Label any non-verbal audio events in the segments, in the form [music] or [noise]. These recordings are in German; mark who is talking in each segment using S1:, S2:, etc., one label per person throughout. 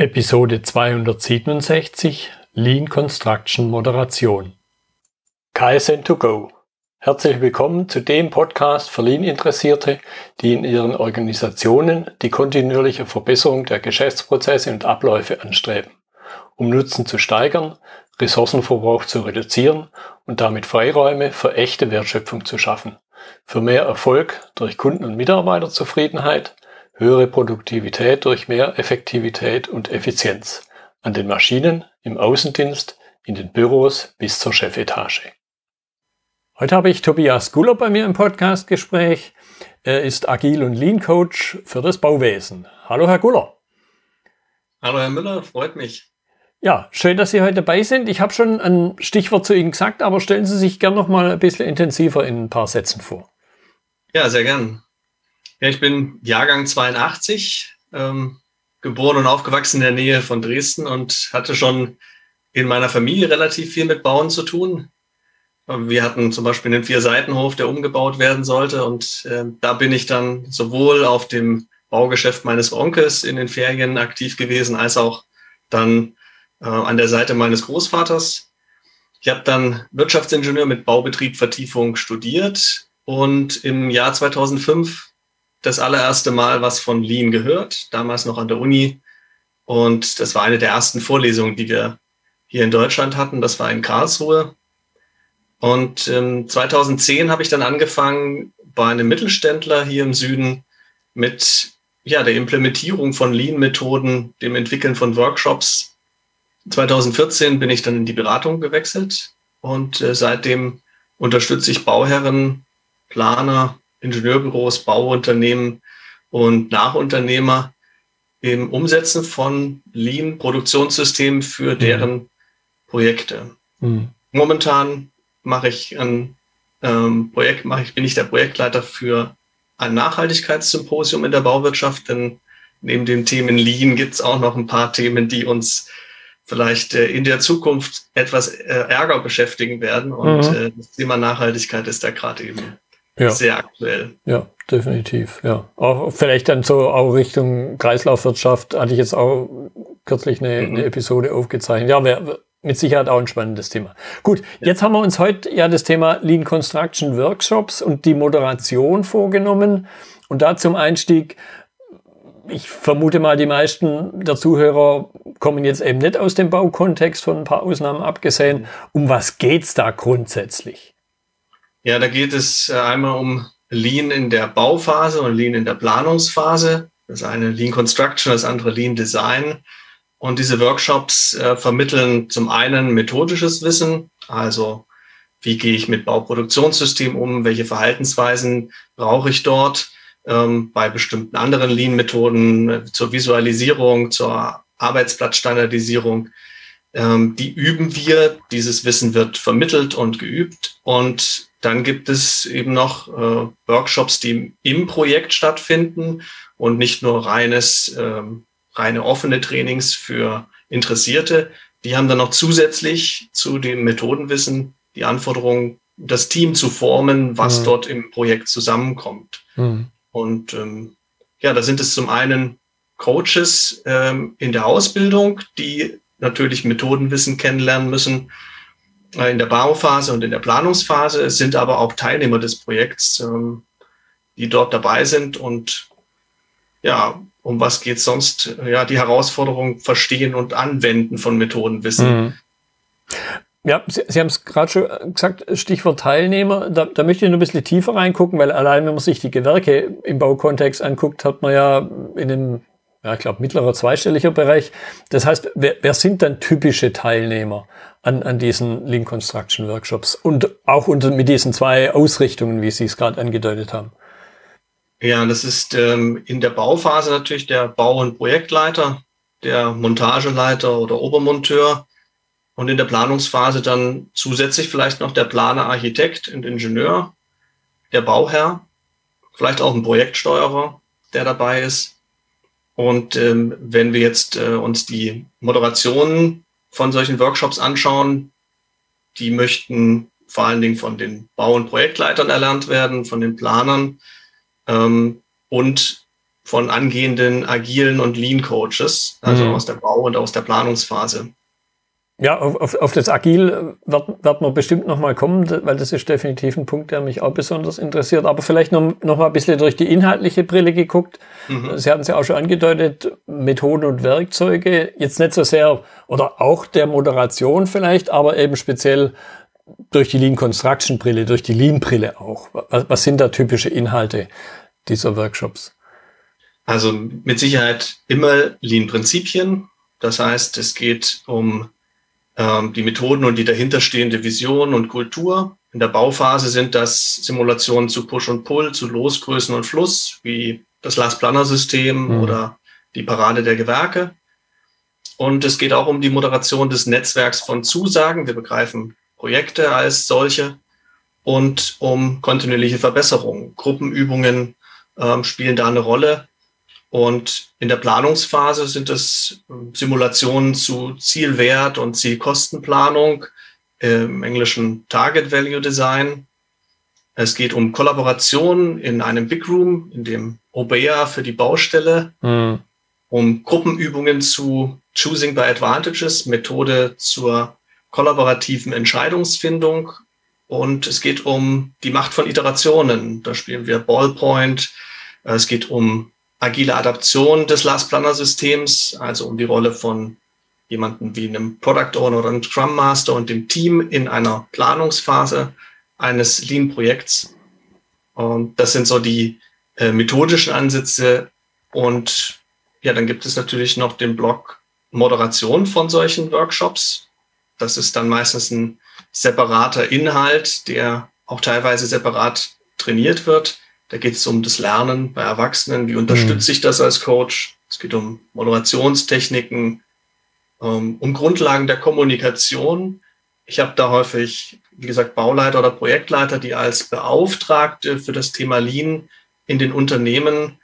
S1: Episode 267 Lean Construction Moderation. KSN2Go. Herzlich willkommen zu dem Podcast für Lean-Interessierte, die in ihren Organisationen die kontinuierliche Verbesserung der Geschäftsprozesse und Abläufe anstreben, um Nutzen zu steigern, Ressourcenverbrauch zu reduzieren und damit Freiräume für echte Wertschöpfung zu schaffen, für mehr Erfolg durch Kunden- und Mitarbeiterzufriedenheit, höhere Produktivität durch mehr Effektivität und Effizienz an den Maschinen, im Außendienst, in den Büros bis zur Chefetage. Heute habe ich Tobias Guller bei mir im Podcastgespräch. Er ist Agil- und Lean-Coach für das Bauwesen. Hallo, Herr Guller.
S2: Hallo, Herr Müller, freut mich.
S1: Ja, schön, dass Sie heute dabei sind. Ich habe schon ein Stichwort zu Ihnen gesagt, aber stellen Sie sich gern noch mal ein bisschen intensiver in ein paar Sätzen vor.
S2: Ja, sehr gern. Ja, ich bin Jahrgang 82, ähm, geboren und aufgewachsen in der Nähe von Dresden und hatte schon in meiner Familie relativ viel mit Bauen zu tun. Wir hatten zum Beispiel einen Vier-Seitenhof, der umgebaut werden sollte. Und äh, da bin ich dann sowohl auf dem Baugeschäft meines Onkels in den Ferien aktiv gewesen, als auch dann äh, an der Seite meines Großvaters. Ich habe dann Wirtschaftsingenieur mit Baubetrieb Vertiefung studiert und im Jahr 2005 das allererste Mal was von Lean gehört, damals noch an der Uni. Und das war eine der ersten Vorlesungen, die wir hier in Deutschland hatten. Das war in Karlsruhe. Und ähm, 2010 habe ich dann angefangen, bei einem Mittelständler hier im Süden mit ja, der Implementierung von Lean-Methoden, dem Entwickeln von Workshops. 2014 bin ich dann in die Beratung gewechselt und äh, seitdem unterstütze ich Bauherren, Planer, Ingenieurbüros, Bauunternehmen und Nachunternehmer im Umsetzen von Lean-Produktionssystemen für mhm. deren. Projekte. Mhm. Momentan mache ich ein ähm, Projekt, mache ich, bin ich der Projektleiter für ein Nachhaltigkeitssymposium in der Bauwirtschaft, denn neben den Themen Lean gibt es auch noch ein paar Themen, die uns vielleicht äh, in der Zukunft etwas äh, Ärger beschäftigen werden. Und mhm. äh, das Thema Nachhaltigkeit ist da gerade eben ja. sehr aktuell.
S1: Ja, definitiv. Ja, auch vielleicht dann so auch Richtung Kreislaufwirtschaft hatte ich jetzt auch kürzlich eine, mhm. eine Episode aufgezeichnet. Ja, wäre mit Sicherheit auch ein spannendes Thema. Gut, ja. jetzt haben wir uns heute ja das Thema Lean Construction Workshops und die Moderation vorgenommen. Und da zum Einstieg, ich vermute mal, die meisten der Zuhörer kommen jetzt eben nicht aus dem Baukontext, von ein paar Ausnahmen abgesehen. Mhm. Um was geht's da grundsätzlich?
S2: Ja, da geht es äh, einmal um Lean in der Bauphase und Lean in der Planungsphase. Das eine Lean Construction, das andere Lean Design. Und diese Workshops äh, vermitteln zum einen methodisches Wissen, also wie gehe ich mit Bauproduktionssystemen um, welche Verhaltensweisen brauche ich dort ähm, bei bestimmten anderen Lean-Methoden äh, zur Visualisierung, zur Arbeitsplatzstandardisierung. Ähm, die üben wir, dieses Wissen wird vermittelt und geübt und dann gibt es eben noch äh, Workshops, die im Projekt stattfinden und nicht nur reines, ähm, reine offene Trainings für Interessierte. Die haben dann noch zusätzlich zu dem Methodenwissen die Anforderung, das Team zu formen, was mhm. dort im Projekt zusammenkommt. Mhm. Und ähm, ja, da sind es zum einen Coaches ähm, in der Ausbildung, die natürlich Methodenwissen kennenlernen müssen äh, in der Bauphase und in der Planungsphase. Es sind aber auch Teilnehmer des Projekts, ähm, die dort dabei sind und ja, um was geht sonst? Ja, die Herausforderung verstehen und anwenden von Methodenwissen. Mhm.
S1: Ja, Sie, Sie haben es gerade schon gesagt, Stichwort Teilnehmer. Da, da möchte ich noch ein bisschen tiefer reingucken, weil allein wenn man sich die Gewerke im Baukontext anguckt, hat man ja in einem, ja, ich glaube, mittlerer zweistelliger Bereich. Das heißt, wer, wer sind dann typische Teilnehmer? an, an diesen Lean Construction Workshops und auch unter, mit diesen zwei Ausrichtungen, wie Sie es gerade angedeutet haben.
S2: Ja, das ist ähm, in der Bauphase natürlich der Bau- und Projektleiter, der Montageleiter oder Obermonteur und in der Planungsphase dann zusätzlich vielleicht noch der Planer, Architekt und Ingenieur, der Bauherr, vielleicht auch ein Projektsteuerer, der dabei ist. Und ähm, wenn wir jetzt äh, uns die Moderationen von solchen Workshops anschauen. Die möchten vor allen Dingen von den Bau- und Projektleitern erlernt werden, von den Planern ähm, und von angehenden agilen und Lean Coaches, also mhm. aus der Bau- und aus der Planungsphase.
S1: Ja, auf, auf das Agil wird, wird man bestimmt nochmal kommen, weil das ist definitiv ein Punkt, der mich auch besonders interessiert. Aber vielleicht noch, noch mal ein bisschen durch die inhaltliche Brille geguckt. Mhm. Sie hatten es ja auch schon angedeutet, Methoden und Werkzeuge. Jetzt nicht so sehr, oder auch der Moderation vielleicht, aber eben speziell durch die Lean Construction Brille, durch die Lean Brille auch. Was, was sind da typische Inhalte dieser Workshops?
S2: Also mit Sicherheit immer Lean-Prinzipien. Das heißt, es geht um die Methoden und die dahinterstehende Vision und Kultur. In der Bauphase sind das Simulationen zu Push und Pull, zu Losgrößen und Fluss, wie das Last-Planner-System mhm. oder die Parade der Gewerke. Und es geht auch um die Moderation des Netzwerks von Zusagen. Wir begreifen Projekte als solche und um kontinuierliche Verbesserungen. Gruppenübungen ähm, spielen da eine Rolle. Und in der Planungsphase sind es ähm, Simulationen zu Zielwert und Zielkostenplanung, im englischen Target Value Design. Es geht um Kollaboration in einem Big Room, in dem OBEA für die Baustelle, mhm. um Gruppenübungen zu Choosing by Advantages, Methode zur kollaborativen Entscheidungsfindung. Und es geht um die Macht von Iterationen. Da spielen wir Ballpoint. Es geht um agile Adaption des Last Planner Systems, also um die Rolle von jemanden wie einem Product Owner oder einem Scrum Master und dem Team in einer Planungsphase eines Lean Projekts. Und das sind so die äh, methodischen Ansätze. Und ja, dann gibt es natürlich noch den Block Moderation von solchen Workshops. Das ist dann meistens ein separater Inhalt, der auch teilweise separat trainiert wird. Da geht es um das Lernen bei Erwachsenen. Wie unterstütze mhm. ich das als Coach? Es geht um Moderationstechniken, ähm, um Grundlagen der Kommunikation. Ich habe da häufig, wie gesagt, Bauleiter oder Projektleiter, die als Beauftragte für das Thema Lean in den Unternehmen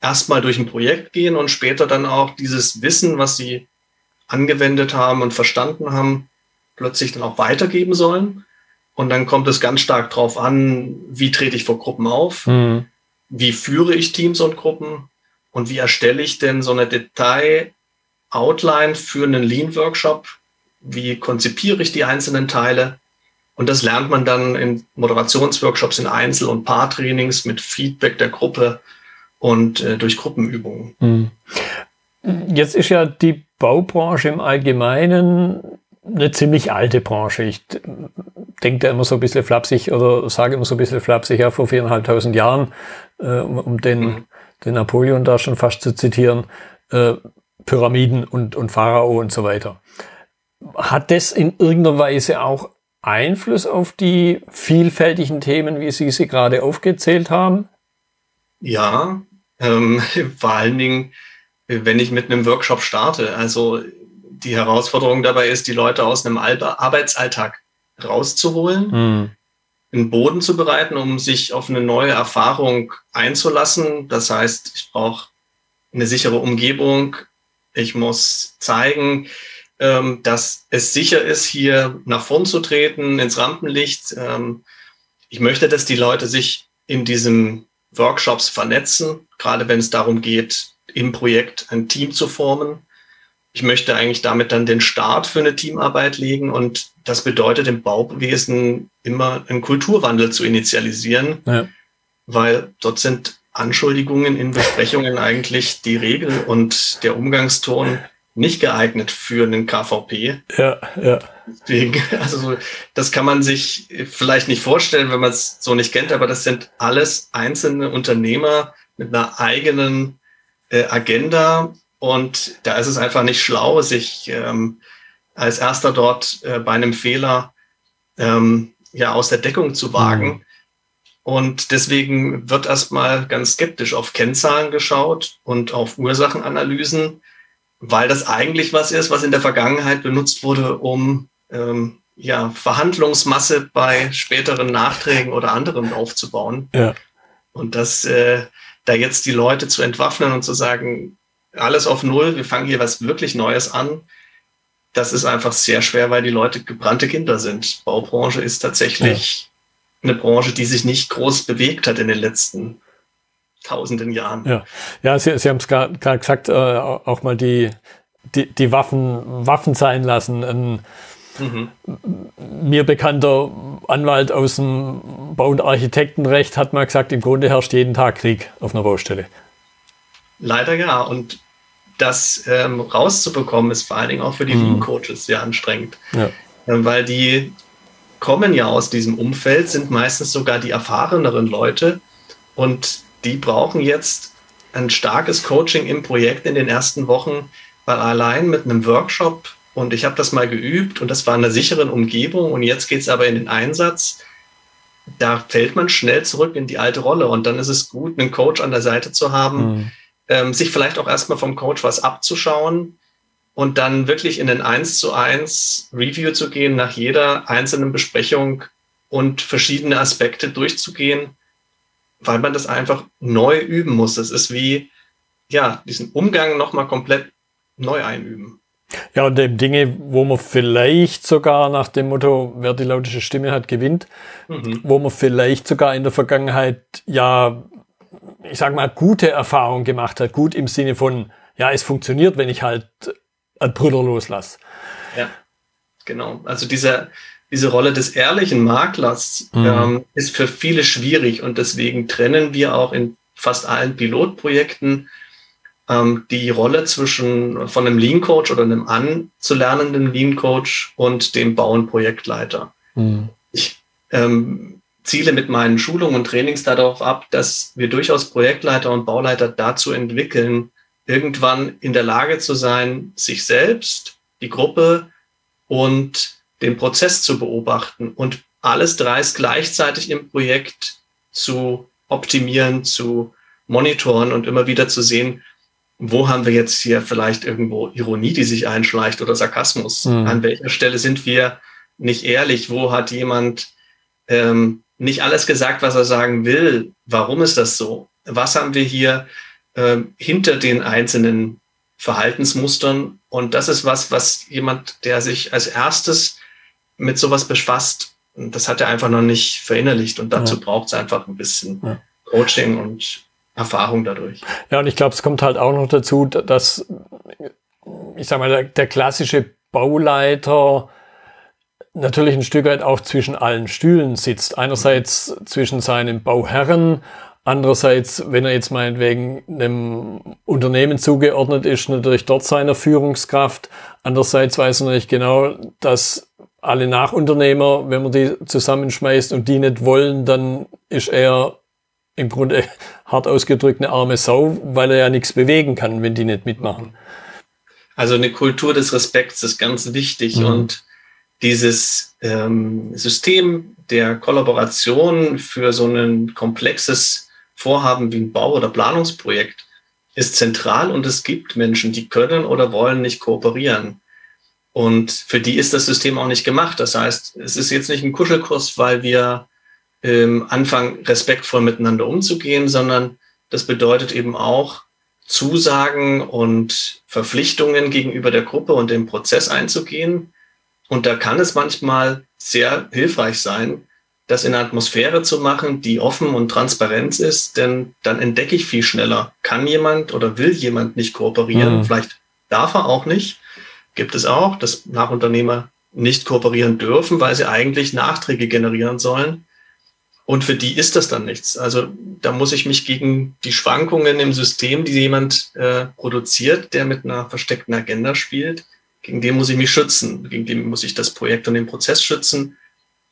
S2: erstmal durch ein Projekt gehen und später dann auch dieses Wissen, was sie angewendet haben und verstanden haben, plötzlich dann auch weitergeben sollen. Und dann kommt es ganz stark darauf an, wie trete ich vor Gruppen auf, mhm. wie führe ich Teams und Gruppen und wie erstelle ich denn so eine Detail-Outline für einen Lean-Workshop, wie konzipiere ich die einzelnen Teile. Und das lernt man dann in Moderationsworkshops, in Einzel- und Paartrainings mit Feedback der Gruppe und äh, durch Gruppenübungen. Mhm.
S1: Jetzt ist ja die Baubranche im Allgemeinen eine ziemlich alte Branche. Ich denke da immer so ein bisschen flapsig oder sage immer so ein bisschen flapsig, ja, vor viereinhalbtausend Jahren, äh, um, den, mhm. den Napoleon da schon fast zu zitieren, äh, Pyramiden und, und Pharao und so weiter. Hat das in irgendeiner Weise auch Einfluss auf die vielfältigen Themen, wie Sie sie gerade aufgezählt haben?
S2: Ja, ähm, [laughs] vor allen Dingen, wenn ich mit einem Workshop starte. Also die Herausforderung dabei ist, die Leute aus einem Arbeitsalltag rauszuholen, mhm. einen Boden zu bereiten, um sich auf eine neue Erfahrung einzulassen. Das heißt, ich brauche eine sichere Umgebung. Ich muss zeigen, ähm, dass es sicher ist, hier nach vorn zu treten, ins Rampenlicht. Ähm, ich möchte, dass die Leute sich in diesen Workshops vernetzen, gerade wenn es darum geht, im Projekt ein Team zu formen ich möchte eigentlich damit dann den Start für eine Teamarbeit legen und das bedeutet im Bauwesen immer einen Kulturwandel zu initialisieren, ja. weil dort sind Anschuldigungen in Besprechungen eigentlich die Regel und der Umgangston nicht geeignet für einen KVP. Ja, ja. Deswegen, [laughs] also das kann man sich vielleicht nicht vorstellen, wenn man es so nicht kennt, aber das sind alles einzelne Unternehmer mit einer eigenen äh, Agenda und da ist es einfach nicht schlau, sich ähm, als erster dort äh, bei einem Fehler ähm, ja aus der Deckung zu wagen. Mhm. Und deswegen wird erstmal ganz skeptisch auf Kennzahlen geschaut und auf Ursachenanalysen, weil das eigentlich was ist, was in der Vergangenheit benutzt wurde, um ähm, ja, Verhandlungsmasse bei späteren Nachträgen oder anderen aufzubauen. Ja. Und das äh, da jetzt die Leute zu entwaffnen und zu sagen, alles auf Null, wir fangen hier was wirklich Neues an. Das ist einfach sehr schwer, weil die Leute gebrannte Kinder sind. Baubranche ist tatsächlich ja. eine Branche, die sich nicht groß bewegt hat in den letzten tausenden Jahren.
S1: Ja, ja Sie, Sie haben es gerade gesagt, äh, auch mal die, die, die Waffen, Waffen sein lassen. Ein, mhm. Mir bekannter Anwalt aus dem Bau- und Architektenrecht hat mal gesagt, im Grunde herrscht jeden Tag Krieg auf einer Baustelle.
S2: Leider ja. Und das ähm, rauszubekommen, ist vor allen Dingen auch für die mhm. Lean-Coaches sehr anstrengend. Ja. Ähm, weil die kommen ja aus diesem Umfeld, sind meistens sogar die erfahreneren Leute und die brauchen jetzt ein starkes Coaching im Projekt in den ersten Wochen, weil allein mit einem Workshop und ich habe das mal geübt und das war in einer sicheren Umgebung und jetzt geht es aber in den Einsatz. Da fällt man schnell zurück in die alte Rolle und dann ist es gut, einen Coach an der Seite zu haben, mhm. Ähm, sich vielleicht auch erstmal vom Coach was abzuschauen und dann wirklich in den 1 zu 1 Review zu gehen, nach jeder einzelnen Besprechung und verschiedene Aspekte durchzugehen, weil man das einfach neu üben muss. Das ist wie, ja, diesen Umgang nochmal komplett neu einüben.
S1: Ja, und eben Dinge, wo man vielleicht sogar nach dem Motto, wer die lautische Stimme hat, gewinnt, mhm. wo man vielleicht sogar in der Vergangenheit ja, ich sag mal, gute Erfahrungen gemacht hat. Gut im Sinne von, ja, es funktioniert, wenn ich halt an Brüder loslasse.
S2: Ja, genau. Also dieser, diese Rolle des ehrlichen Maklers mhm. ähm, ist für viele schwierig und deswegen trennen wir auch in fast allen Pilotprojekten ähm, die Rolle zwischen von einem Lean Coach oder einem anzulernenden Lean Coach und dem Bauen-Projektleiter. Mhm. Ich ähm, ziele mit meinen Schulungen und Trainings darauf ab, dass wir durchaus Projektleiter und Bauleiter dazu entwickeln, irgendwann in der Lage zu sein, sich selbst, die Gruppe und den Prozess zu beobachten und alles dreist gleichzeitig im Projekt zu optimieren, zu monitoren und immer wieder zu sehen, wo haben wir jetzt hier vielleicht irgendwo Ironie, die sich einschleicht oder Sarkasmus? Mhm. An welcher Stelle sind wir nicht ehrlich? Wo hat jemand ähm, nicht alles gesagt, was er sagen will? Warum ist das so? Was haben wir hier äh, hinter den einzelnen Verhaltensmustern? Und das ist was, was jemand, der sich als erstes mit sowas befasst, das hat er einfach noch nicht verinnerlicht. Und dazu ja. braucht es einfach ein bisschen ja. Coaching und Erfahrung dadurch.
S1: Ja, und ich glaube, es kommt halt auch noch dazu, dass, ich sag mal, der, der klassische Bauleiter natürlich ein Stück weit auch zwischen allen Stühlen sitzt. Einerseits zwischen seinem Bauherren, andererseits, wenn er jetzt meinetwegen einem Unternehmen zugeordnet ist, natürlich dort seiner Führungskraft. Andererseits weiß er natürlich genau, dass alle Nachunternehmer, wenn man die zusammenschmeißt und die nicht wollen, dann ist er im Grunde [laughs] hart ausgedrückt eine arme Sau, weil er ja nichts bewegen kann, wenn die nicht mitmachen.
S2: Also eine Kultur des Respekts ist ganz wichtig mhm. und dieses ähm, System der Kollaboration für so ein komplexes Vorhaben wie ein Bau- oder Planungsprojekt ist zentral und es gibt Menschen, die können oder wollen nicht kooperieren. Und für die ist das System auch nicht gemacht. Das heißt, es ist jetzt nicht ein Kuschelkurs, weil wir ähm, anfangen, respektvoll miteinander umzugehen, sondern das bedeutet eben auch, Zusagen und Verpflichtungen gegenüber der Gruppe und dem Prozess einzugehen. Und da kann es manchmal sehr hilfreich sein, das in einer Atmosphäre zu machen, die offen und transparent ist, denn dann entdecke ich viel schneller, kann jemand oder will jemand nicht kooperieren, mhm. vielleicht darf er auch nicht, gibt es auch, dass Nachunternehmer nicht kooperieren dürfen, weil sie eigentlich Nachträge generieren sollen. Und für die ist das dann nichts. Also da muss ich mich gegen die Schwankungen im System, die jemand äh, produziert, der mit einer versteckten Agenda spielt, gegen den muss ich mich schützen. Gegen den muss ich das Projekt und den Prozess schützen.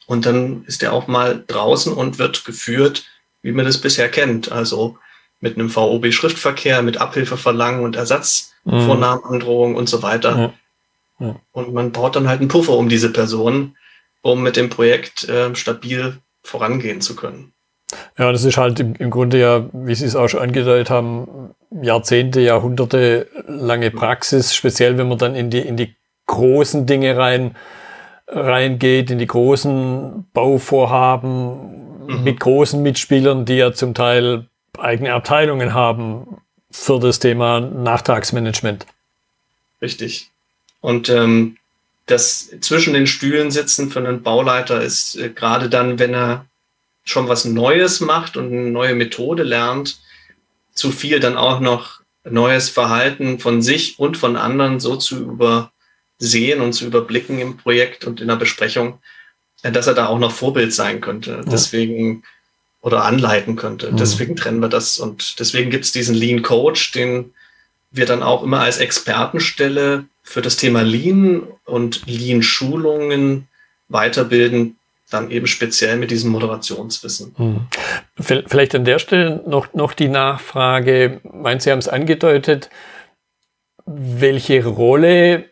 S2: Und dann ist er auch mal draußen und wird geführt, wie man das bisher kennt. Also mit einem VOB-Schriftverkehr, mit Abhilfeverlangen und Ersatzvornahmeandrohung mhm. und so weiter. Ja. Ja. Und man baut dann halt einen Puffer um diese Person, um mit dem Projekt äh, stabil vorangehen zu können.
S1: Ja, das ist halt im, im Grunde ja, wie Sie es auch schon angedeutet haben, Jahrzehnte, Jahrhunderte lange Praxis, speziell wenn man dann in die, in die großen Dinge rein, reingeht, in die großen Bauvorhaben mhm. mit großen Mitspielern, die ja zum Teil eigene Abteilungen haben für das Thema Nachtragsmanagement.
S2: Richtig. Und ähm, das zwischen den Stühlen sitzen für einen Bauleiter ist äh, gerade dann, wenn er schon was Neues macht und eine neue Methode lernt, zu viel dann auch noch neues Verhalten von sich und von anderen so zu übersehen und zu überblicken im Projekt und in der Besprechung, äh, dass er da auch noch Vorbild sein könnte. Deswegen oder anleiten könnte. Mhm. Deswegen trennen wir das und deswegen gibt es diesen Lean Coach, den wir dann auch immer als Expertenstelle für das Thema Lean und Lean-Schulungen weiterbilden, dann eben speziell mit diesem Moderationswissen. Hm.
S1: Vielleicht an der Stelle noch, noch die Nachfrage, meinen Sie haben es angedeutet, welche Rolle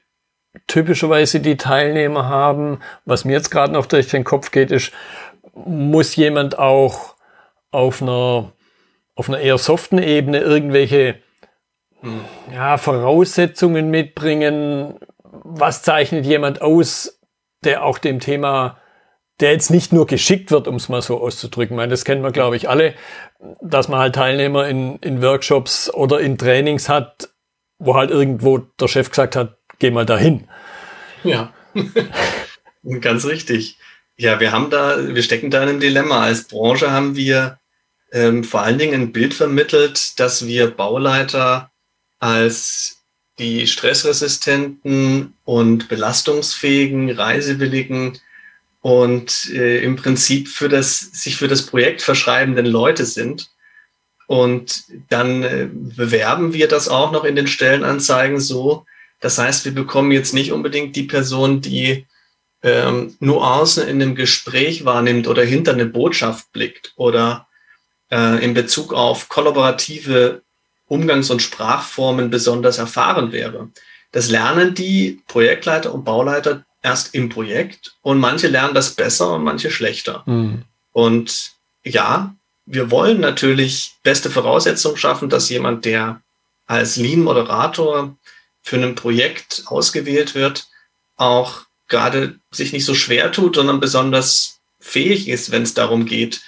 S1: typischerweise die Teilnehmer haben. Was mir jetzt gerade noch durch den Kopf geht, ist, muss jemand auch auf einer, auf einer eher soften Ebene irgendwelche hm, ja, Voraussetzungen mitbringen? Was zeichnet jemand aus, der auch dem Thema der jetzt nicht nur geschickt wird, um es mal so auszudrücken. Ich meine, das kennen wir, glaube ich, alle, dass man halt Teilnehmer in, in Workshops oder in Trainings hat, wo halt irgendwo der Chef gesagt hat, geh mal dahin.
S2: Ja, [laughs] ganz richtig. Ja, wir haben da, wir stecken da in einem Dilemma. Als Branche haben wir ähm, vor allen Dingen ein Bild vermittelt, dass wir Bauleiter als die stressresistenten und belastungsfähigen, reisewilligen und äh, im Prinzip für das, sich für das Projekt verschreibenden Leute sind. Und dann äh, bewerben wir das auch noch in den Stellenanzeigen so. Das heißt, wir bekommen jetzt nicht unbedingt die Person, die ähm, Nuancen in einem Gespräch wahrnimmt oder hinter eine Botschaft blickt oder äh, in Bezug auf kollaborative Umgangs- und Sprachformen besonders erfahren wäre. Das lernen die Projektleiter und Bauleiter erst im Projekt und manche lernen das besser und manche schlechter. Mhm. Und ja, wir wollen natürlich beste Voraussetzungen schaffen, dass jemand, der als Lean-Moderator für ein Projekt ausgewählt wird, auch gerade sich nicht so schwer tut, sondern besonders fähig ist, wenn es darum geht,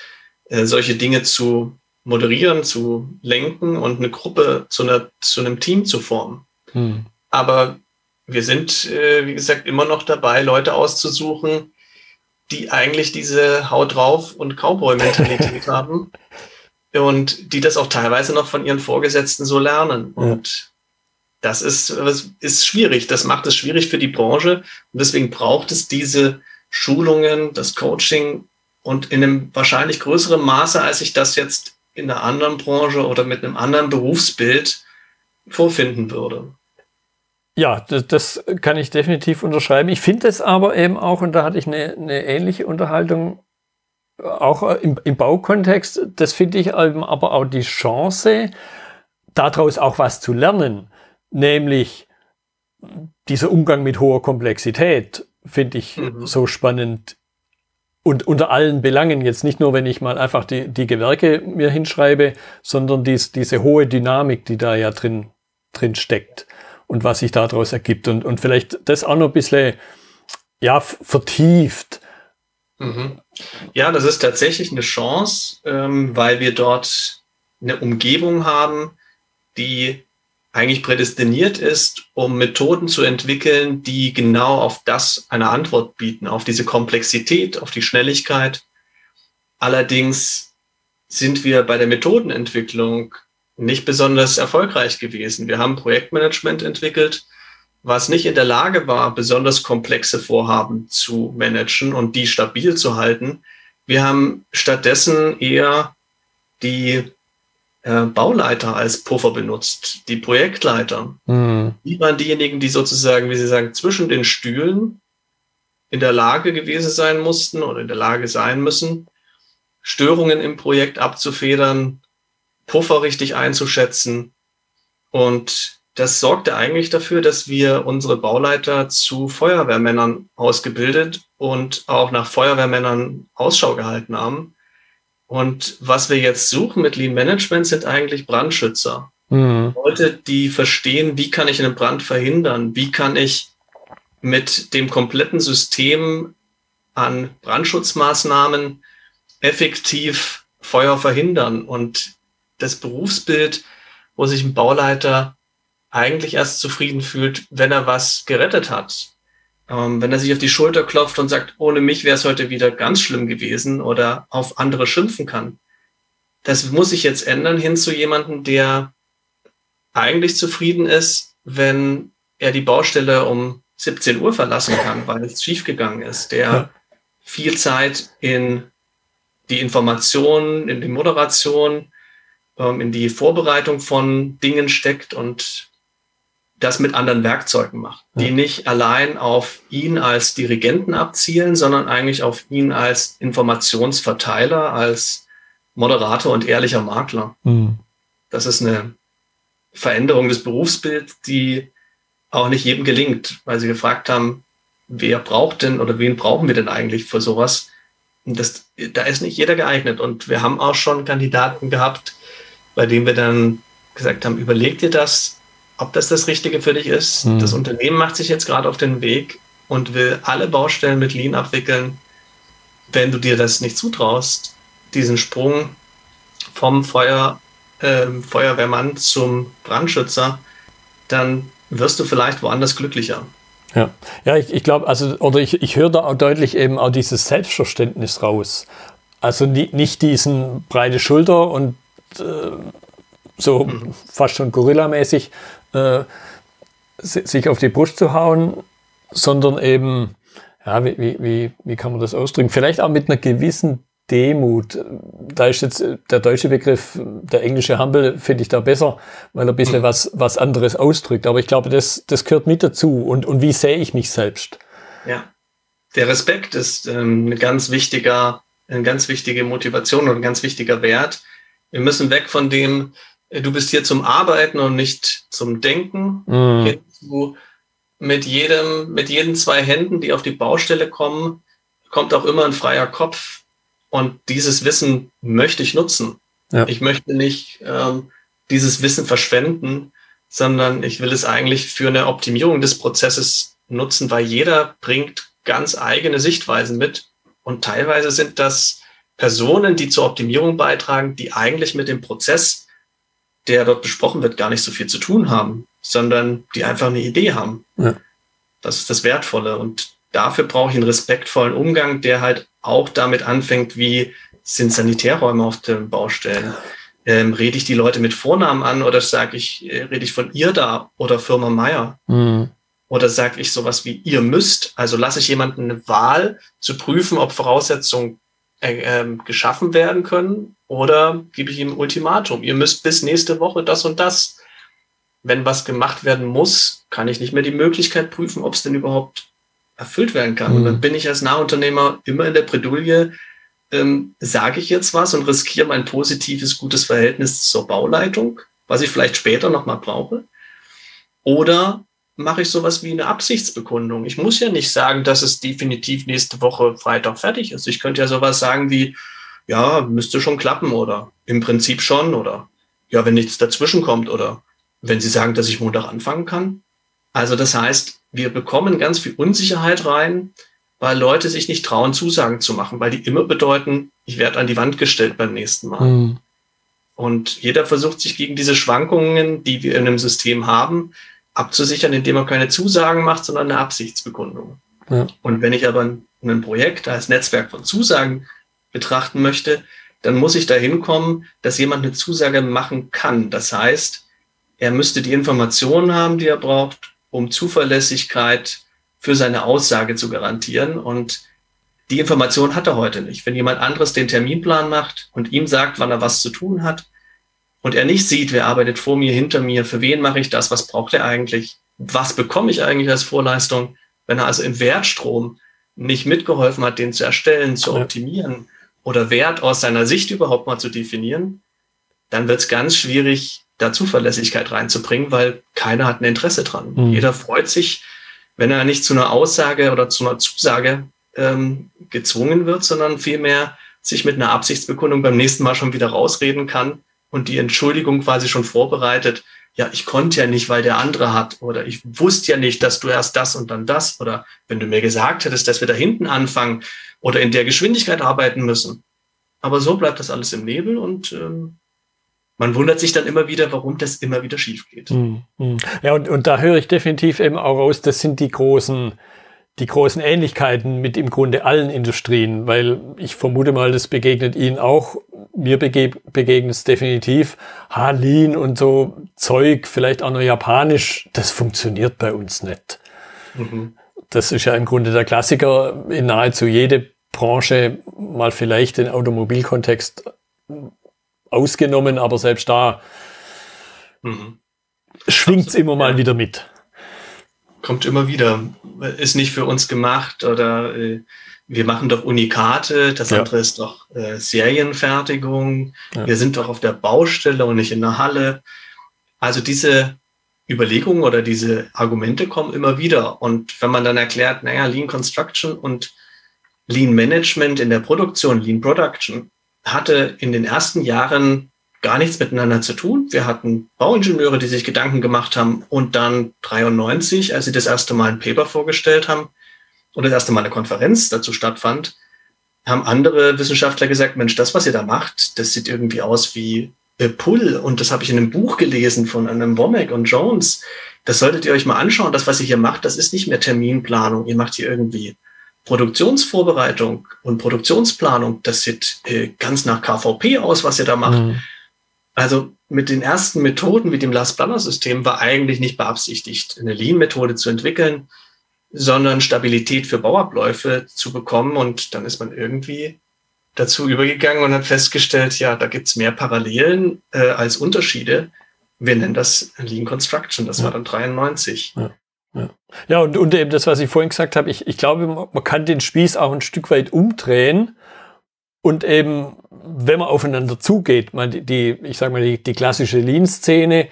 S2: äh, solche Dinge zu moderieren, zu lenken und eine Gruppe zu, einer, zu einem Team zu formen. Hm. Aber wir sind, äh, wie gesagt, immer noch dabei, Leute auszusuchen, die eigentlich diese Haut drauf und Cowboy-Mentalität [laughs] haben und die das auch teilweise noch von ihren Vorgesetzten so lernen. Ja. Und das ist, ist schwierig. Das macht es schwierig für die Branche. Und deswegen braucht es diese Schulungen, das Coaching und in einem wahrscheinlich größeren Maße, als ich das jetzt in einer anderen Branche oder mit einem anderen Berufsbild vorfinden würde.
S1: Ja, das, das kann ich definitiv unterschreiben. Ich finde es aber eben auch, und da hatte ich eine, eine ähnliche Unterhaltung, auch im, im Baukontext, das finde ich eben aber auch die Chance, daraus auch was zu lernen. Nämlich dieser Umgang mit hoher Komplexität finde ich mhm. so spannend. Und unter allen Belangen, jetzt nicht nur, wenn ich mal einfach die, die Gewerke mir hinschreibe, sondern dies, diese hohe Dynamik, die da ja drin, drin steckt und was sich daraus ergibt und, und vielleicht das auch noch ein bisschen ja, vertieft.
S2: Mhm. Ja, das ist tatsächlich eine Chance, ähm, weil wir dort eine Umgebung haben, die eigentlich prädestiniert ist, um Methoden zu entwickeln, die genau auf das eine Antwort bieten, auf diese Komplexität, auf die Schnelligkeit. Allerdings sind wir bei der Methodenentwicklung nicht besonders erfolgreich gewesen. Wir haben Projektmanagement entwickelt, was nicht in der Lage war, besonders komplexe Vorhaben zu managen und die stabil zu halten. Wir haben stattdessen eher die äh, Bauleiter als Puffer benutzt, die Projektleiter. Mhm. Die waren diejenigen, die sozusagen, wie Sie sagen, zwischen den Stühlen in der Lage gewesen sein mussten oder in der Lage sein müssen, Störungen im Projekt abzufedern, Puffer richtig einzuschätzen. Und das sorgte eigentlich dafür, dass wir unsere Bauleiter zu Feuerwehrmännern ausgebildet und auch nach Feuerwehrmännern Ausschau gehalten haben. Und was wir jetzt suchen mit Lean Management sind eigentlich Brandschützer. Mhm. Leute, die verstehen, wie kann ich einen Brand verhindern? Wie kann ich mit dem kompletten System an Brandschutzmaßnahmen effektiv Feuer verhindern? Und das Berufsbild, wo sich ein Bauleiter eigentlich erst zufrieden fühlt, wenn er was gerettet hat. Ähm, wenn er sich auf die Schulter klopft und sagt, ohne mich wäre es heute wieder ganz schlimm gewesen oder auf andere schimpfen kann. das muss sich jetzt ändern hin zu jemandem, der eigentlich zufrieden ist, wenn er die Baustelle um 17 Uhr verlassen kann, weil es schiefgegangen ist, der viel Zeit in die Information, in die Moderation, in die Vorbereitung von Dingen steckt und das mit anderen Werkzeugen macht, ja. die nicht allein auf ihn als Dirigenten abzielen, sondern eigentlich auf ihn als Informationsverteiler, als Moderator und ehrlicher Makler. Mhm. Das ist eine Veränderung des Berufsbilds, die auch nicht jedem gelingt, weil sie gefragt haben, wer braucht denn oder wen brauchen wir denn eigentlich für sowas? Und das, da ist nicht jeder geeignet. Und wir haben auch schon Kandidaten gehabt, bei denen wir dann gesagt haben, überleg dir das, ob das das Richtige für dich ist. Mhm. Das Unternehmen macht sich jetzt gerade auf den Weg und will alle Baustellen mit Lean abwickeln. Wenn du dir das nicht zutraust, diesen Sprung vom Feuer, äh, Feuerwehrmann zum Brandschützer, dann wirst du vielleicht woanders glücklicher.
S1: Ja, ja ich, ich glaube, also, oder ich, ich höre da auch deutlich eben auch dieses Selbstverständnis raus. Also nicht diesen breite Schulter und so mhm. fast schon Gorilla-mäßig äh, sich auf die Brust zu hauen, sondern eben, ja, wie, wie, wie kann man das ausdrücken? Vielleicht auch mit einer gewissen Demut. Da ist jetzt der deutsche Begriff, der englische Humble finde ich da besser, weil er ein bisschen mhm. was, was anderes ausdrückt. Aber ich glaube, das, das gehört mit dazu. Und, und wie sehe ich mich selbst?
S2: Ja. Der Respekt ist ähm, eine ganz wichtiger, eine ganz wichtige Motivation und ein ganz wichtiger Wert. Wir müssen weg von dem, äh, du bist hier zum Arbeiten und nicht zum Denken, mhm. hin zu mit jedem, mit jeden zwei Händen, die auf die Baustelle kommen, kommt auch immer ein freier Kopf, und dieses Wissen möchte ich nutzen. Ja. Ich möchte nicht ähm, dieses Wissen verschwenden, sondern ich will es eigentlich für eine Optimierung des Prozesses nutzen, weil jeder bringt ganz eigene Sichtweisen mit. Und teilweise sind das Personen, die zur Optimierung beitragen, die eigentlich mit dem Prozess, der dort besprochen wird, gar nicht so viel zu tun haben, sondern die einfach eine Idee haben. Ja. Das ist das Wertvolle. Und dafür brauche ich einen respektvollen Umgang, der halt auch damit anfängt, wie sind Sanitärräume auf den Baustellen. Ähm, rede ich die Leute mit Vornamen an oder sage ich, äh, rede ich von ihr da oder Firma Meier? Mhm. Oder sage ich sowas wie ihr müsst? Also lasse ich jemanden eine Wahl zu prüfen, ob Voraussetzungen äh, äh, geschaffen werden können oder gebe ich ihm ein Ultimatum? Ihr müsst bis nächste Woche das und das. Wenn was gemacht werden muss, kann ich nicht mehr die Möglichkeit prüfen, ob es denn überhaupt erfüllt werden kann. Mhm. Und dann mhm. bin ich als Nahunternehmer immer in der Bredouille, ähm, sage ich jetzt was und riskiere mein positives, gutes Verhältnis zur Bauleitung, was ich vielleicht später nochmal brauche. Oder mache ich sowas wie eine Absichtsbekundung. Ich muss ja nicht sagen, dass es definitiv nächste Woche Freitag fertig ist. Ich könnte ja sowas sagen wie, ja, müsste schon klappen oder im Prinzip schon oder ja, wenn nichts dazwischen kommt oder wenn Sie sagen, dass ich Montag anfangen kann. Also das heißt, wir bekommen ganz viel Unsicherheit rein, weil Leute sich nicht trauen, Zusagen zu machen, weil die immer bedeuten, ich werde an die Wand gestellt beim nächsten Mal. Mhm. Und jeder versucht sich gegen diese Schwankungen, die wir in einem System haben, abzusichern, indem er keine Zusagen macht, sondern eine Absichtsbekundung. Ja. Und wenn ich aber ein Projekt als Netzwerk von Zusagen betrachten möchte, dann muss ich dahin kommen, dass jemand eine Zusage machen kann. Das heißt, er müsste die Informationen haben, die er braucht, um Zuverlässigkeit für seine Aussage zu garantieren. Und die Information hat er heute nicht. Wenn jemand anderes den Terminplan macht und ihm sagt, wann er was zu tun hat und er nicht sieht, wer arbeitet vor mir, hinter mir, für wen mache ich das, was braucht er eigentlich, was bekomme ich eigentlich als Vorleistung, wenn er also im Wertstrom nicht mitgeholfen hat, den zu erstellen, zu optimieren oder Wert aus seiner Sicht überhaupt mal zu definieren, dann wird es ganz schwierig, da Zuverlässigkeit reinzubringen, weil keiner hat ein Interesse dran. Mhm. Jeder freut sich, wenn er nicht zu einer Aussage oder zu einer Zusage ähm, gezwungen wird, sondern vielmehr sich mit einer Absichtsbekundung beim nächsten Mal schon wieder rausreden kann und die Entschuldigung quasi schon vorbereitet. Ja, ich konnte ja nicht, weil der andere hat oder ich wusste ja nicht, dass du erst das und dann das oder wenn du mir gesagt hättest, dass wir da hinten anfangen oder in der Geschwindigkeit arbeiten müssen. Aber so bleibt das alles im Nebel und ähm, man wundert sich dann immer wieder, warum das immer wieder schief geht.
S1: Hm, hm. Ja, und, und da höre ich definitiv eben auch raus, das sind die großen, die großen Ähnlichkeiten mit im Grunde allen Industrien, weil ich vermute mal, das begegnet Ihnen auch. Mir begegnet es definitiv. Ha, Lean und so Zeug, vielleicht auch noch japanisch, das funktioniert bei uns nicht. Mhm. Das ist ja im Grunde der Klassiker in nahezu jede Branche, mal vielleicht den Automobilkontext ausgenommen, aber selbst da mhm. schwingt es immer mal wieder mit
S2: kommt immer wieder, ist nicht für uns gemacht oder äh, wir machen doch Unikate, das ja. andere ist doch äh, Serienfertigung, ja. wir sind doch auf der Baustelle und nicht in der Halle. Also diese Überlegungen oder diese Argumente kommen immer wieder. Und wenn man dann erklärt, naja, Lean Construction und Lean Management in der Produktion, Lean Production, hatte in den ersten Jahren gar nichts miteinander zu tun. Wir hatten Bauingenieure, die sich Gedanken gemacht haben und dann 93, als sie das erste Mal ein Paper vorgestellt haben und das erste Mal eine Konferenz dazu stattfand, haben andere Wissenschaftler gesagt, Mensch, das, was ihr da macht, das sieht irgendwie aus wie Pull und das habe ich in einem Buch gelesen von einem Womack und Jones. Das solltet ihr euch mal anschauen. Das, was ihr hier macht, das ist nicht mehr Terminplanung. Ihr macht hier irgendwie Produktionsvorbereitung und Produktionsplanung. Das sieht äh, ganz nach KVP aus, was ihr da macht. Mhm. Also mit den ersten Methoden wie dem Last-Planner-System war eigentlich nicht beabsichtigt, eine Lean-Methode zu entwickeln, sondern Stabilität für Bauabläufe zu bekommen. Und dann ist man irgendwie dazu übergegangen und hat festgestellt, ja, da gibt's mehr Parallelen äh, als Unterschiede. Wir nennen das Lean Construction. Das ja. war dann 93.
S1: Ja. Ja, ja und, und eben das, was ich vorhin gesagt habe, ich, ich glaube, man kann den Spieß auch ein Stück weit umdrehen und eben, wenn man aufeinander zugeht, man die, ich sage mal, die, die klassische Lean-Szene,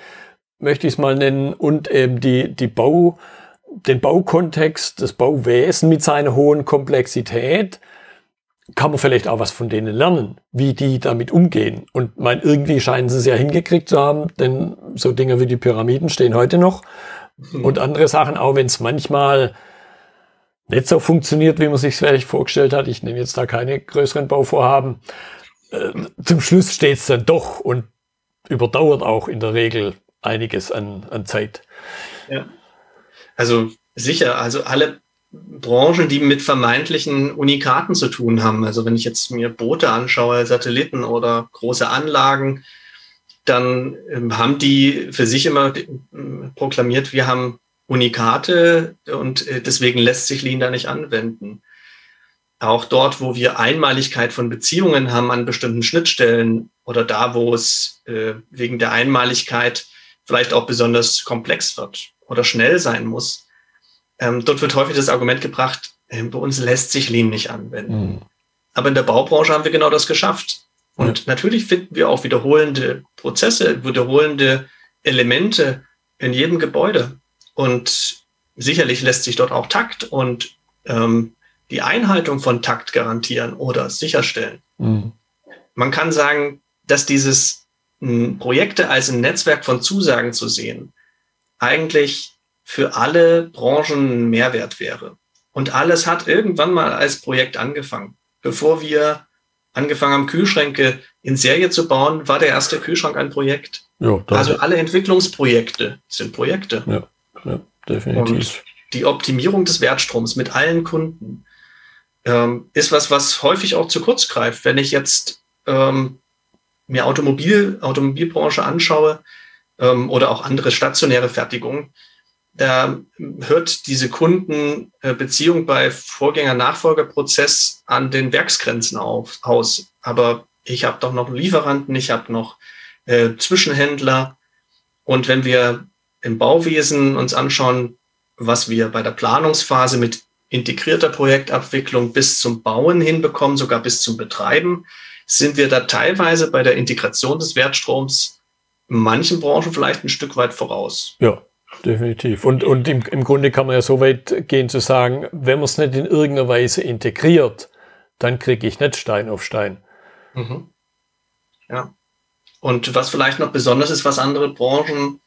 S1: möchte ich es mal nennen, und eben die, die Bau, den Baukontext, das Bauwesen mit seiner hohen Komplexität, kann man vielleicht auch was von denen lernen, wie die damit umgehen. Und mein, irgendwie scheinen sie es ja hingekriegt zu haben, denn so Dinge wie die Pyramiden stehen heute noch. Mhm. Und andere Sachen, auch wenn es manchmal nicht so funktioniert, wie man sich vielleicht vorgestellt hat. Ich nehme jetzt da keine größeren Bauvorhaben. Zum Schluss steht es dann doch und überdauert auch in der Regel einiges an, an Zeit.
S2: Ja. Also sicher, also alle Branchen, die mit vermeintlichen Unikaten zu tun haben. Also wenn ich jetzt mir Boote anschaue, Satelliten oder große Anlagen, dann ähm, haben die für sich immer äh, proklamiert, wir haben Unikate und äh, deswegen lässt sich Lean da nicht anwenden. Auch dort, wo wir Einmaligkeit von Beziehungen haben an bestimmten Schnittstellen oder da, wo es äh, wegen der Einmaligkeit vielleicht auch besonders komplex wird oder schnell sein muss, ähm, dort wird häufig das Argument gebracht, äh, bei uns lässt sich Lean nicht anwenden. Mhm. Aber in der Baubranche haben wir genau das geschafft. Und ja. natürlich finden wir auch wiederholende Prozesse, wiederholende Elemente in jedem Gebäude. Und sicherlich lässt sich dort auch Takt und ähm, die Einhaltung von Takt garantieren oder sicherstellen. Mhm. Man kann sagen, dass dieses m, hm, Projekte als ein Netzwerk von Zusagen zu sehen, eigentlich für alle Branchen Mehrwert wäre. Und alles hat irgendwann mal als Projekt angefangen. Bevor wir angefangen haben, Kühlschränke in Serie zu bauen, war der erste Kühlschrank ein Projekt. Ja, also alle Entwicklungsprojekte sind Projekte.
S1: Ja ja, definitiv. Und
S2: die Optimierung des Wertstroms mit allen Kunden ähm, ist was, was häufig auch zu kurz greift. Wenn ich jetzt ähm, mir Automobil, Automobilbranche anschaue ähm, oder auch andere stationäre Fertigungen, da hört diese Kundenbeziehung bei Vorgänger-Nachfolger-Prozess an den Werksgrenzen auf, aus. Aber ich habe doch noch Lieferanten, ich habe noch äh, Zwischenhändler. Und wenn wir im Bauwesen uns anschauen, was wir bei der Planungsphase mit integrierter Projektabwicklung bis zum Bauen hinbekommen, sogar bis zum Betreiben, sind wir da teilweise bei der Integration des Wertstroms manchen Branchen vielleicht ein Stück weit voraus.
S1: Ja, definitiv. Und, und im, im Grunde kann man ja so weit gehen zu sagen, wenn man es nicht in irgendeiner Weise integriert, dann kriege ich nicht Stein auf Stein. Mhm.
S2: Ja. Und was vielleicht noch besonders ist, was andere Branchen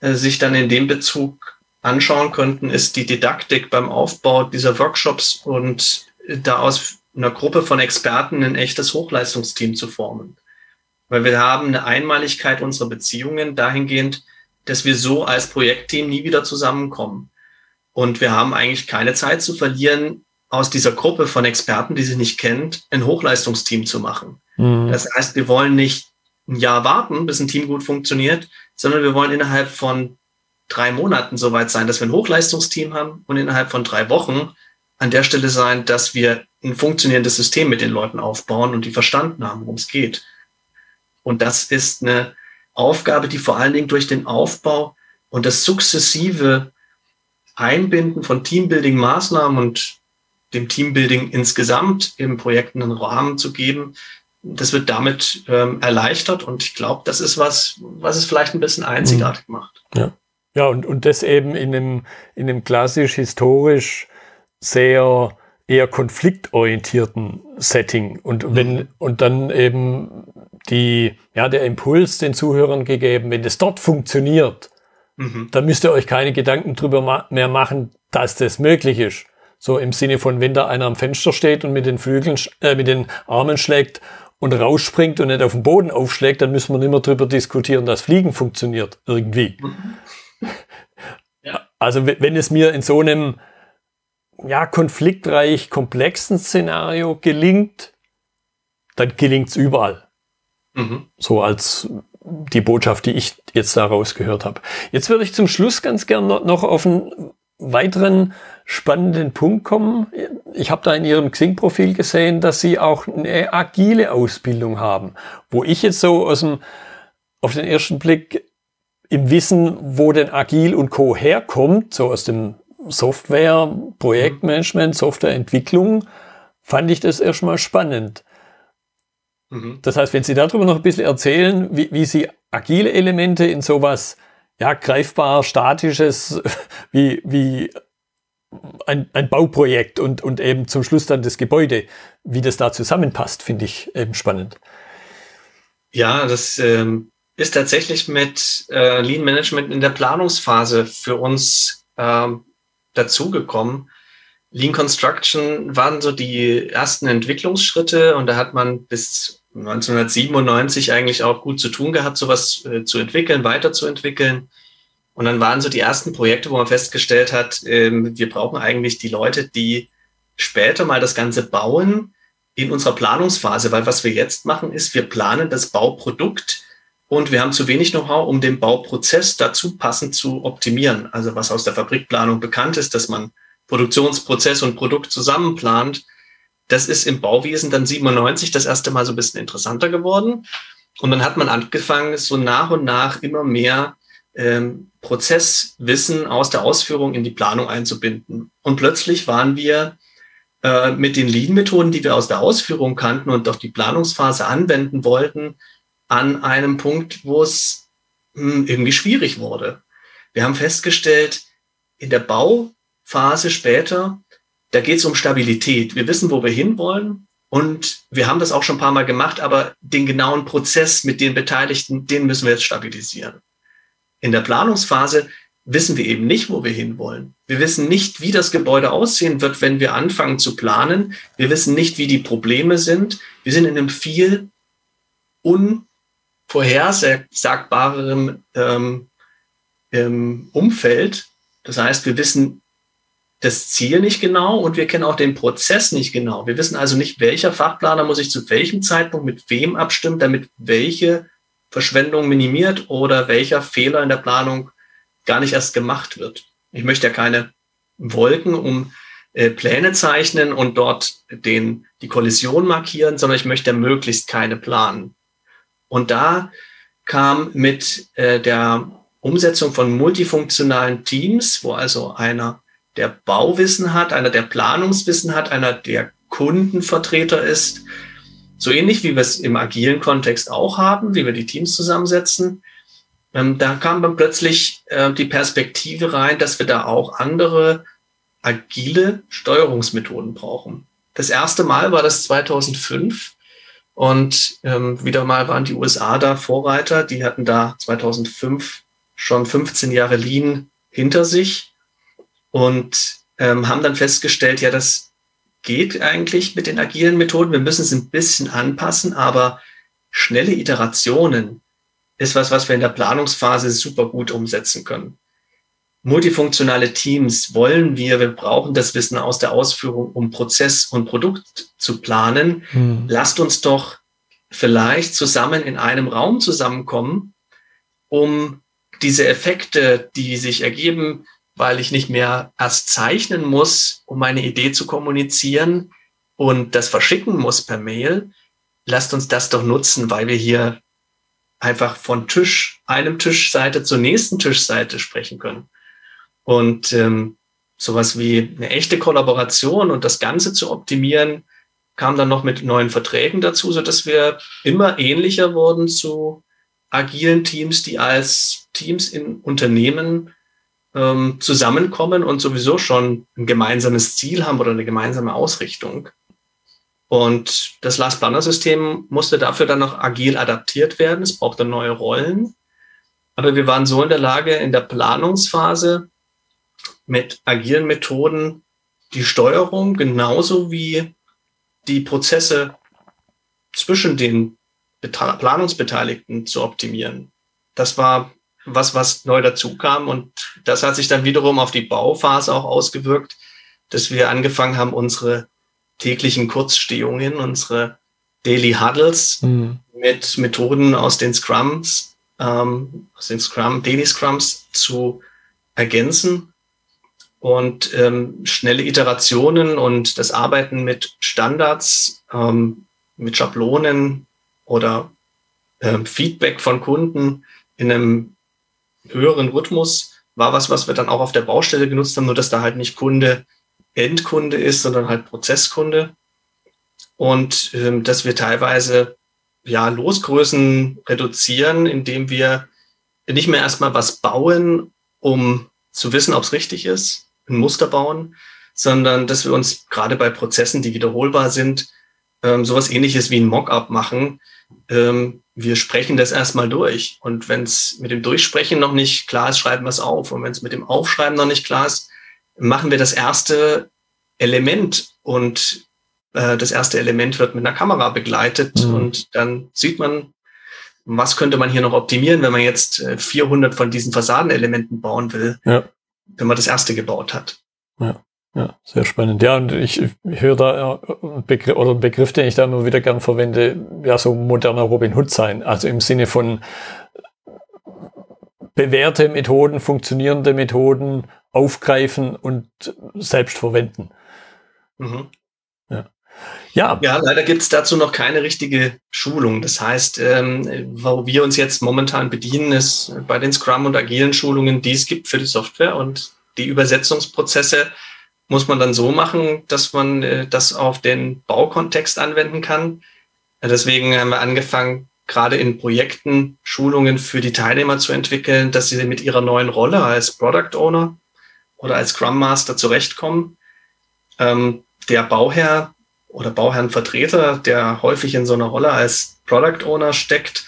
S2: äh, sich dann in dem Bezug anschauen könnten, ist die Didaktik beim Aufbau dieser Workshops und da aus einer Gruppe von Experten ein echtes Hochleistungsteam zu formen. Weil wir haben eine Einmaligkeit unserer Beziehungen dahingehend, dass wir so als Projektteam nie wieder zusammenkommen. Und wir haben eigentlich keine Zeit zu verlieren, aus dieser Gruppe von Experten, die sie nicht kennt, ein Hochleistungsteam zu machen. Mhm. Das heißt, wir wollen nicht ein Jahr warten, bis ein Team gut funktioniert, sondern wir wollen innerhalb von drei Monaten soweit sein, dass wir ein Hochleistungsteam haben und innerhalb von drei Wochen an der Stelle sein, dass wir ein funktionierendes System mit den Leuten aufbauen und die verstanden haben, worum es geht. Und das ist eine Aufgabe, die vor allen Dingen durch den Aufbau und das sukzessive Einbinden von Teambuilding-Maßnahmen und dem Teambuilding insgesamt im Projekten einen Rahmen zu geben, das wird damit ähm, erleichtert und ich glaube, das ist was, was es vielleicht ein bisschen einzigartig mhm. macht.
S1: Ja, ja und, und das eben in einem, in einem klassisch historisch sehr eher konfliktorientierten Setting und wenn mhm. und dann eben die ja der Impuls den Zuhörern gegeben, wenn das dort funktioniert, mhm. dann müsst ihr euch keine Gedanken drüber ma mehr machen, dass das möglich ist. So im Sinne von, wenn da einer am Fenster steht und mit den Flügeln, äh, mit den Armen schlägt und rausspringt und nicht auf den Boden aufschlägt, dann müssen wir nicht mehr drüber diskutieren, dass Fliegen funktioniert irgendwie. Ja. Also wenn es mir in so einem ja, konfliktreich komplexen Szenario gelingt, dann gelingt es überall. Mhm. So als die Botschaft, die ich jetzt daraus gehört habe. Jetzt würde ich zum Schluss ganz gern noch auf einen weiteren spannenden Punkt kommen. Ich habe da in Ihrem Xing-Profil gesehen, dass Sie auch eine agile Ausbildung haben, wo ich jetzt so aus dem, auf den ersten Blick im Wissen, wo denn Agil und Co. herkommt, so aus dem Software, Projektmanagement, Softwareentwicklung, fand ich das erstmal spannend. Mhm. Das heißt, wenn Sie darüber noch ein bisschen erzählen, wie, wie Sie agile Elemente in sowas ja, greifbar, statisches, [laughs] wie, wie ein, ein Bauprojekt und, und eben zum Schluss dann das Gebäude, wie das da zusammenpasst, finde ich eben spannend.
S2: Ja, das ähm, ist tatsächlich mit äh, Lean Management in der Planungsphase für uns ähm, dazugekommen. Lean Construction waren so die ersten Entwicklungsschritte und da hat man bis 1997 eigentlich auch gut zu tun gehabt, sowas äh, zu entwickeln, weiterzuentwickeln. Und dann waren so die ersten Projekte, wo man festgestellt hat, äh, wir brauchen eigentlich die Leute, die später mal das Ganze bauen in unserer Planungsphase, weil was wir jetzt machen, ist, wir planen das Bauprodukt und wir haben zu wenig Know-how, um den Bauprozess dazu passend zu optimieren. Also was aus der Fabrikplanung bekannt ist, dass man Produktionsprozess und Produkt zusammenplant. Das ist im Bauwesen dann 97 das erste Mal so ein bisschen interessanter geworden. Und dann hat man angefangen, so nach und nach immer mehr ähm, Prozesswissen aus der Ausführung in die Planung einzubinden. Und plötzlich waren wir äh, mit den Lean-Methoden, die wir aus der Ausführung kannten und auf die Planungsphase anwenden wollten, an einem Punkt, wo es hm, irgendwie schwierig wurde. Wir haben festgestellt, in der Bauphase später, da geht es um Stabilität. Wir wissen, wo wir hinwollen und wir haben das auch schon ein paar Mal gemacht, aber den genauen Prozess mit den Beteiligten, den müssen wir jetzt stabilisieren. In der Planungsphase wissen wir eben nicht, wo wir hinwollen. Wir wissen nicht, wie das Gebäude aussehen wird, wenn wir anfangen zu planen. Wir wissen nicht, wie die Probleme sind. Wir sind in einem viel un vorhersagbarem ähm, ähm, Umfeld. Das heißt, wir wissen das Ziel nicht genau und wir kennen auch den Prozess nicht genau. Wir wissen also nicht, welcher Fachplaner muss sich zu welchem Zeitpunkt mit wem abstimmen, damit welche Verschwendung minimiert oder welcher Fehler in der Planung gar nicht erst gemacht wird. Ich möchte ja keine Wolken um äh, Pläne zeichnen und dort den, die Kollision markieren, sondern ich möchte ja möglichst keine planen. Und da kam mit äh, der Umsetzung von multifunktionalen Teams, wo also einer der Bauwissen hat, einer der Planungswissen hat, einer der Kundenvertreter ist, so ähnlich wie wir es im agilen Kontext auch haben, wie wir die Teams zusammensetzen. Ähm, da kam dann plötzlich äh, die Perspektive rein, dass wir da auch andere agile Steuerungsmethoden brauchen. Das erste Mal war das 2005 und ähm, wieder mal waren die USA da Vorreiter. Die hatten da 2005 schon 15 Jahre Lean hinter sich und ähm, haben dann festgestellt, ja, das geht eigentlich mit den agilen Methoden. Wir müssen es ein bisschen anpassen, aber schnelle Iterationen ist was, was wir in der Planungsphase super gut umsetzen können. Multifunktionale Teams wollen wir, wir brauchen das Wissen aus der Ausführung, um Prozess und Produkt zu planen. Hm. Lasst uns doch vielleicht zusammen in einem Raum zusammenkommen, um diese Effekte, die sich ergeben, weil ich nicht mehr erst zeichnen muss, um meine Idee zu kommunizieren und das verschicken muss per Mail. Lasst uns das doch nutzen, weil wir hier einfach von Tisch, einem Tischseite zur nächsten Tischseite sprechen können. Und ähm, sowas wie eine echte Kollaboration und das Ganze zu optimieren, kam dann noch mit neuen Verträgen dazu, so dass wir immer ähnlicher wurden zu agilen Teams, die als Teams in Unternehmen ähm, zusammenkommen und sowieso schon ein gemeinsames Ziel haben oder eine gemeinsame Ausrichtung. Und das Last Planner System musste dafür dann noch agil adaptiert werden. Es brauchte neue Rollen. Aber wir waren so in der Lage, in der Planungsphase mit agilen Methoden die Steuerung genauso wie die Prozesse zwischen den Planungsbeteiligten zu optimieren. Das war was, was neu dazu kam und das hat sich dann wiederum auf die Bauphase auch ausgewirkt, dass wir angefangen haben, unsere täglichen Kurzstehungen, unsere Daily Huddles mhm. mit Methoden aus den Scrums, ähm, aus den Scrum, Daily Scrums zu ergänzen und ähm, schnelle Iterationen und das Arbeiten mit Standards, ähm, mit Schablonen oder ähm, Feedback von Kunden in einem höheren Rhythmus war was, was wir dann auch auf der Baustelle genutzt haben, nur dass da halt nicht Kunde Endkunde ist, sondern halt Prozesskunde. Und ähm, dass wir teilweise ja Losgrößen reduzieren, indem wir nicht mehr erstmal was bauen, um zu wissen, ob es richtig ist, ein Muster bauen, sondern dass wir uns gerade bei Prozessen, die wiederholbar sind, ähm, sowas ähnliches wie ein Mockup machen. Ähm, wir sprechen das erstmal durch. Und wenn es mit dem Durchsprechen noch nicht klar ist, schreiben wir es auf. Und wenn es mit dem Aufschreiben noch nicht klar ist, machen wir das erste Element. Und äh, das erste Element wird mit einer Kamera begleitet. Mhm. Und dann sieht man, was könnte man hier noch optimieren, wenn man jetzt 400 äh, von diesen Fassadenelementen bauen will. Ja wenn man das erste gebaut hat.
S1: Ja. Ja, sehr spannend. Ja, und ich, höre da einen Begriff, oder einen Begriff, den ich da immer wieder gern verwende, ja, so moderner Robin Hood sein. Also im Sinne von bewährte Methoden, funktionierende Methoden aufgreifen und selbst verwenden.
S2: Mhm. Ja. Ja. ja, leider gibt es dazu noch keine richtige Schulung. Das heißt, ähm, wo wir uns jetzt momentan bedienen, ist bei den Scrum- und agilen Schulungen, die es gibt für die Software und die Übersetzungsprozesse muss man dann so machen, dass man äh, das auf den Baukontext anwenden kann. Deswegen haben wir angefangen, gerade in Projekten Schulungen für die Teilnehmer zu entwickeln, dass sie mit ihrer neuen Rolle als Product Owner oder als Scrum Master zurechtkommen. Ähm, der Bauherr oder Bauherrenvertreter, der häufig in so einer Rolle als Product Owner steckt,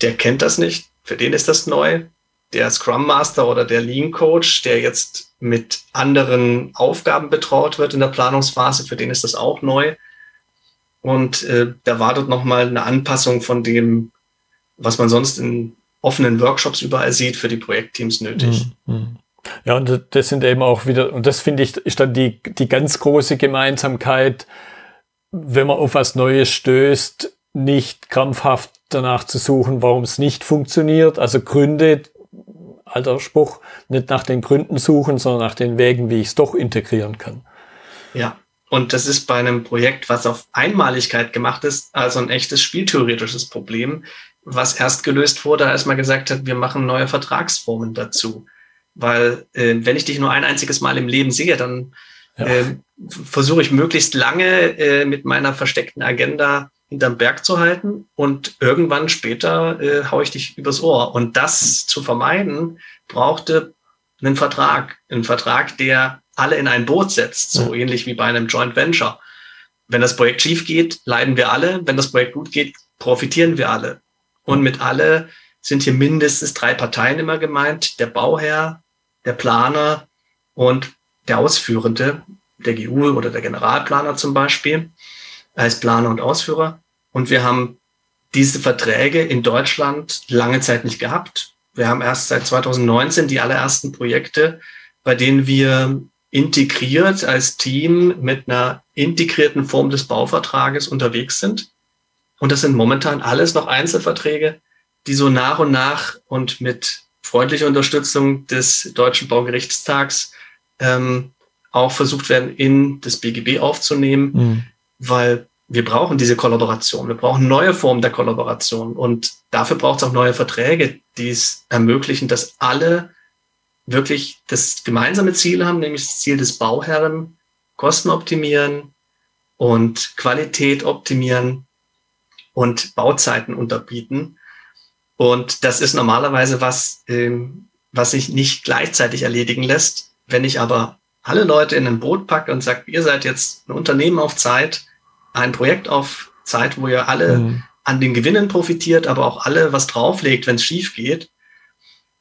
S2: der kennt das nicht. Für den ist das neu. Der Scrum Master oder der Lean Coach, der jetzt mit anderen Aufgaben betraut wird in der Planungsphase, für den ist das auch neu. Und äh, da wartet nochmal eine Anpassung von dem, was man sonst in offenen Workshops überall sieht, für die Projektteams nötig. Mhm.
S1: Ja, und das sind eben auch wieder, und das finde ich, ist dann die, die ganz große Gemeinsamkeit, wenn man auf was Neues stößt, nicht krampfhaft danach zu suchen, warum es nicht funktioniert. Also Gründe, alter Spruch, nicht nach den Gründen suchen, sondern nach den Wegen, wie ich es doch integrieren kann.
S2: Ja, und das ist bei einem Projekt, was auf Einmaligkeit gemacht ist, also ein echtes spieltheoretisches Problem, was erst gelöst wurde, als man gesagt hat, wir machen neue Vertragsformen dazu. Weil äh, wenn ich dich nur ein einziges Mal im Leben sehe, dann ja. äh, versuche ich möglichst lange äh, mit meiner versteckten Agenda hinterm Berg zu halten und irgendwann später äh, haue ich dich übers Ohr. Und das zu vermeiden, brauchte einen Vertrag. Einen Vertrag, der alle in ein Boot setzt, so ähnlich wie bei einem Joint Venture. Wenn das Projekt schief geht, leiden wir alle. Wenn das Projekt gut geht, profitieren wir alle. Und mit alle sind hier mindestens drei Parteien immer gemeint. Der Bauherr, der Planer und der Ausführende, der GU oder der Generalplaner zum Beispiel, als Planer und Ausführer. Und wir haben diese Verträge in Deutschland lange Zeit nicht gehabt. wir haben erst seit 2019 die allerersten Projekte, bei denen wir integriert als Team mit einer integrierten Form des Bauvertrages unterwegs sind. Und das sind momentan alles noch Einzelverträge, die so nach und nach und mit freundlicher Unterstützung des Deutschen Baugerichtstags ähm, auch versucht werden, in das BGB aufzunehmen, mhm. weil wir brauchen diese Kollaboration. Wir brauchen neue Formen der Kollaboration. Und dafür braucht es auch neue Verträge, die es ermöglichen, dass alle wirklich das gemeinsame Ziel haben, nämlich das Ziel des Bauherren, Kosten optimieren und Qualität optimieren und Bauzeiten unterbieten. Und das ist normalerweise was, ähm, was sich nicht gleichzeitig erledigen lässt. Wenn ich aber alle Leute in ein Boot packe und sage, ihr seid jetzt ein Unternehmen auf Zeit, ein Projekt auf Zeit, wo ihr alle mhm. an den Gewinnen profitiert, aber auch alle was drauflegt, wenn es schief geht,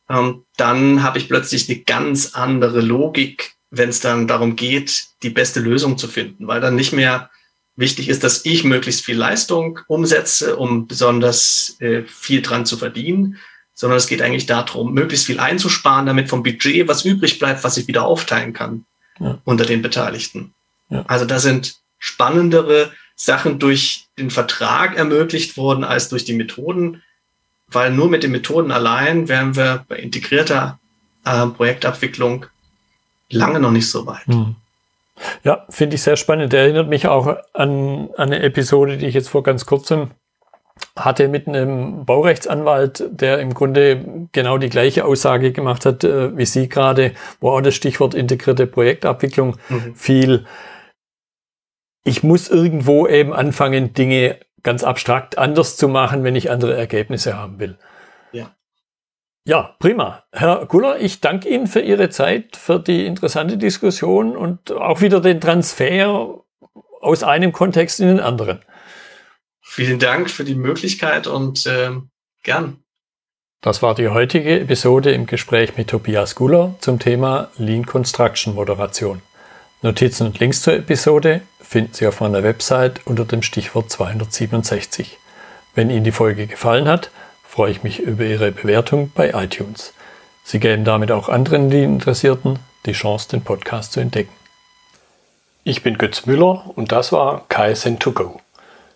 S2: ähm, dann habe ich plötzlich eine ganz andere Logik, wenn es dann darum geht, die beste Lösung zu finden, weil dann nicht mehr wichtig ist, dass ich möglichst viel Leistung umsetze, um besonders äh, viel dran zu verdienen, sondern es geht eigentlich darum, möglichst viel einzusparen, damit vom Budget was übrig bleibt, was ich wieder aufteilen kann ja. unter den Beteiligten. Ja. Also da sind spannendere Sachen durch den Vertrag ermöglicht worden als durch die Methoden, weil nur mit den Methoden allein wären wir bei integrierter äh, Projektabwicklung lange noch nicht so weit. Hm.
S1: Ja, finde ich sehr spannend. Der erinnert mich auch an, an eine Episode, die ich jetzt vor ganz kurzem hatte mit einem Baurechtsanwalt, der im Grunde genau die gleiche Aussage gemacht hat äh, wie Sie gerade, wo auch das Stichwort integrierte Projektabwicklung mhm. fiel. Ich muss irgendwo eben anfangen, Dinge ganz abstrakt anders zu machen, wenn ich andere Ergebnisse haben will.
S2: Ja.
S1: Ja, prima. Herr Guller, ich danke Ihnen für Ihre Zeit, für die interessante Diskussion und auch wieder den Transfer aus einem Kontext in den anderen.
S2: Vielen Dank für die Möglichkeit und äh, gern.
S1: Das war die heutige Episode im Gespräch mit Tobias Guller zum Thema Lean Construction Moderation. Notizen und Links zur Episode finden Sie auf meiner Website unter dem Stichwort 267. Wenn Ihnen die Folge gefallen hat, freue ich mich über Ihre Bewertung bei iTunes. Sie geben damit auch anderen Lean-Interessierten die Chance, den Podcast zu entdecken. Ich bin Götz Müller und das war KSN2Go.